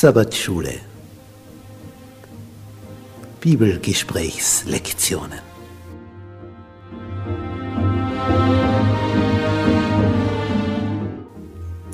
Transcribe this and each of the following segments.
Sabbatschule. Bibelgesprächslektionen.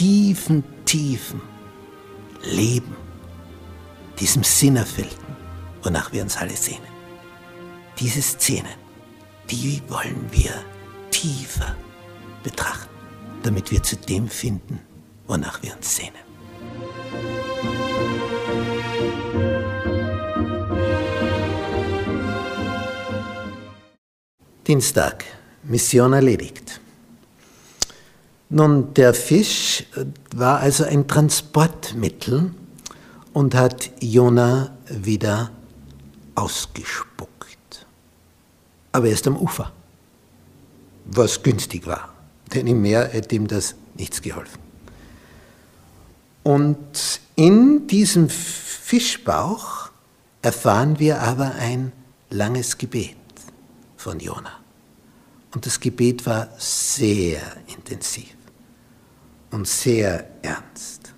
tiefen, tiefen Leben, diesem Sinnerfüllten, wonach wir uns alle sehnen. Diese Szenen, die wollen wir tiefer betrachten, damit wir zu dem finden, wonach wir uns sehnen. Dienstag, Mission erledigt. Nun, der Fisch war also ein Transportmittel und hat Jona wieder ausgespuckt. Aber erst am Ufer, was günstig war, denn im Meer hätte ihm das nichts geholfen. Und in diesem Fischbauch erfahren wir aber ein langes Gebet von Jona. Und das Gebet war sehr intensiv und sehr ernst.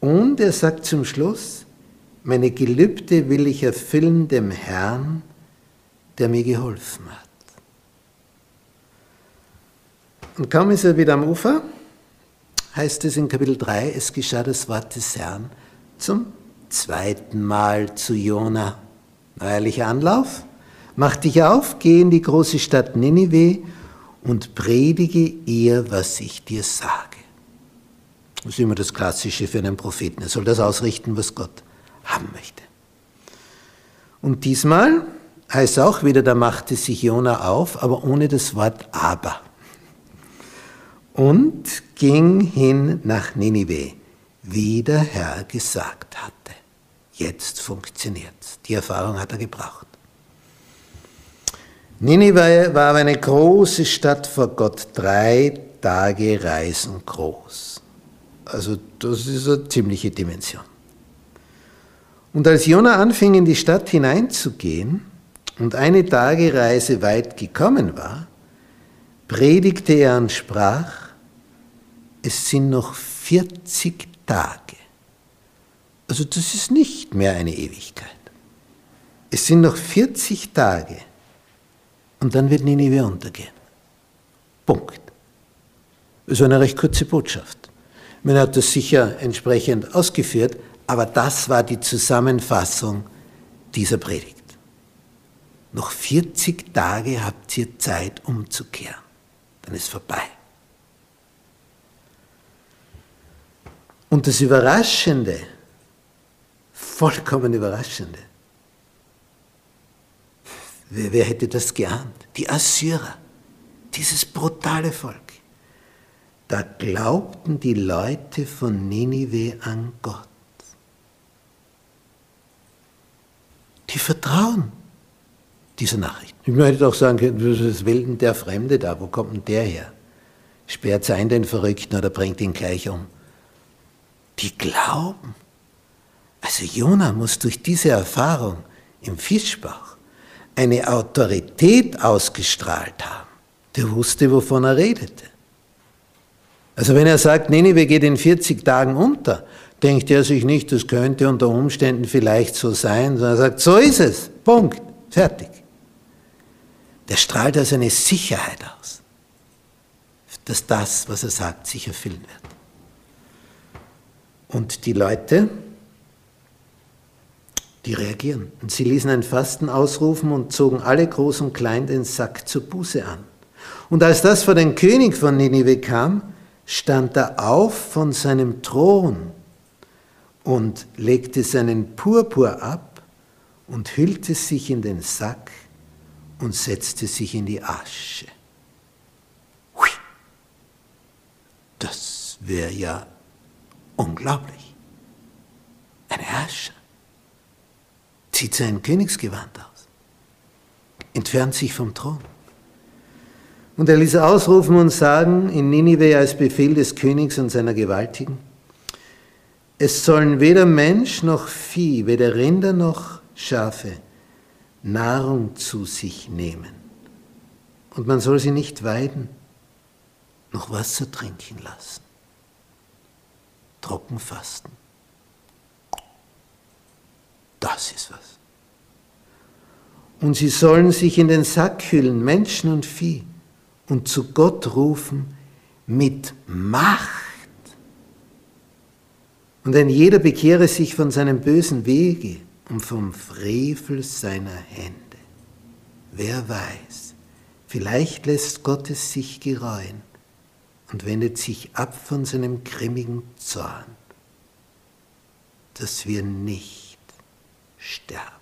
Und er sagt zum Schluss, meine Gelübde will ich erfüllen dem Herrn, der mir geholfen hat. Und kaum ist er wieder am Ufer, heißt es in Kapitel 3, es geschah das Wort des Herrn zum zweiten Mal zu Jona. Neuerlicher Anlauf, Mach dich auf, geh in die große Stadt Ninive und predige ihr, was ich dir sage. Das ist immer das Klassische für einen Propheten. Er soll das ausrichten, was Gott haben möchte. Und diesmal heißt auch wieder, da machte sich Jona auf, aber ohne das Wort aber. Und ging hin nach Ninive, wie der Herr gesagt hatte. Jetzt funktioniert's. Die Erfahrung hat er gebraucht. Ninive war eine große Stadt vor Gott, drei Tage Reisen groß. Also das ist eine ziemliche Dimension. Und als Jona anfing, in die Stadt hineinzugehen und eine Tagereise weit gekommen war, predigte er und sprach, es sind noch 40 Tage. Also das ist nicht mehr eine Ewigkeit. Es sind noch 40 Tage und dann wird Ninive untergehen. Punkt. Das ist eine recht kurze Botschaft. Man hat das sicher entsprechend ausgeführt, aber das war die Zusammenfassung dieser Predigt. Noch 40 Tage habt ihr Zeit umzukehren. Dann ist vorbei. Und das Überraschende, vollkommen Überraschende, Wer, wer hätte das geahnt? Die Assyrer, dieses brutale Volk. Da glaubten die Leute von Ninive an Gott. Die vertrauen dieser Nachricht. Ich möchte auch sagen, was will denn der Fremde da? Wo kommt denn der her? Sperrt ein den Verrückten oder bringt ihn gleich um? Die glauben. Also Jona muss durch diese Erfahrung im Fischbauch eine Autorität ausgestrahlt haben. Der wusste, wovon er redete. Also wenn er sagt, Ninive geht in 40 Tagen unter, denkt er sich nicht, das könnte unter Umständen vielleicht so sein, sondern er sagt, so ist es, Punkt, fertig. Der strahlt also eine Sicherheit aus, dass das, was er sagt, sich erfüllen wird. Und die Leute, die reagieren. Und sie ließen ein Fasten ausrufen und zogen alle groß und klein den Sack zur Buße an. Und als das vor den König von Ninive kam, stand er auf von seinem Thron und legte seinen Purpur ab und hüllte sich in den Sack und setzte sich in die Asche. Das wäre ja unglaublich. Ein Herrscher zieht sein Königsgewand aus, entfernt sich vom Thron. Und er ließ ausrufen und sagen in Ninive als Befehl des Königs und seiner Gewaltigen, es sollen weder Mensch noch Vieh, weder Rinder noch Schafe Nahrung zu sich nehmen. Und man soll sie nicht weiden, noch Wasser trinken lassen. Trocken fasten. Das ist was. Und sie sollen sich in den Sack hüllen, Menschen und Vieh, und zu Gott rufen mit Macht. Und ein jeder bekehre sich von seinem bösen Wege und vom Frevel seiner Hände. Wer weiß, vielleicht lässt Gott es sich gereuen und wendet sich ab von seinem grimmigen Zorn, dass wir nicht sterben.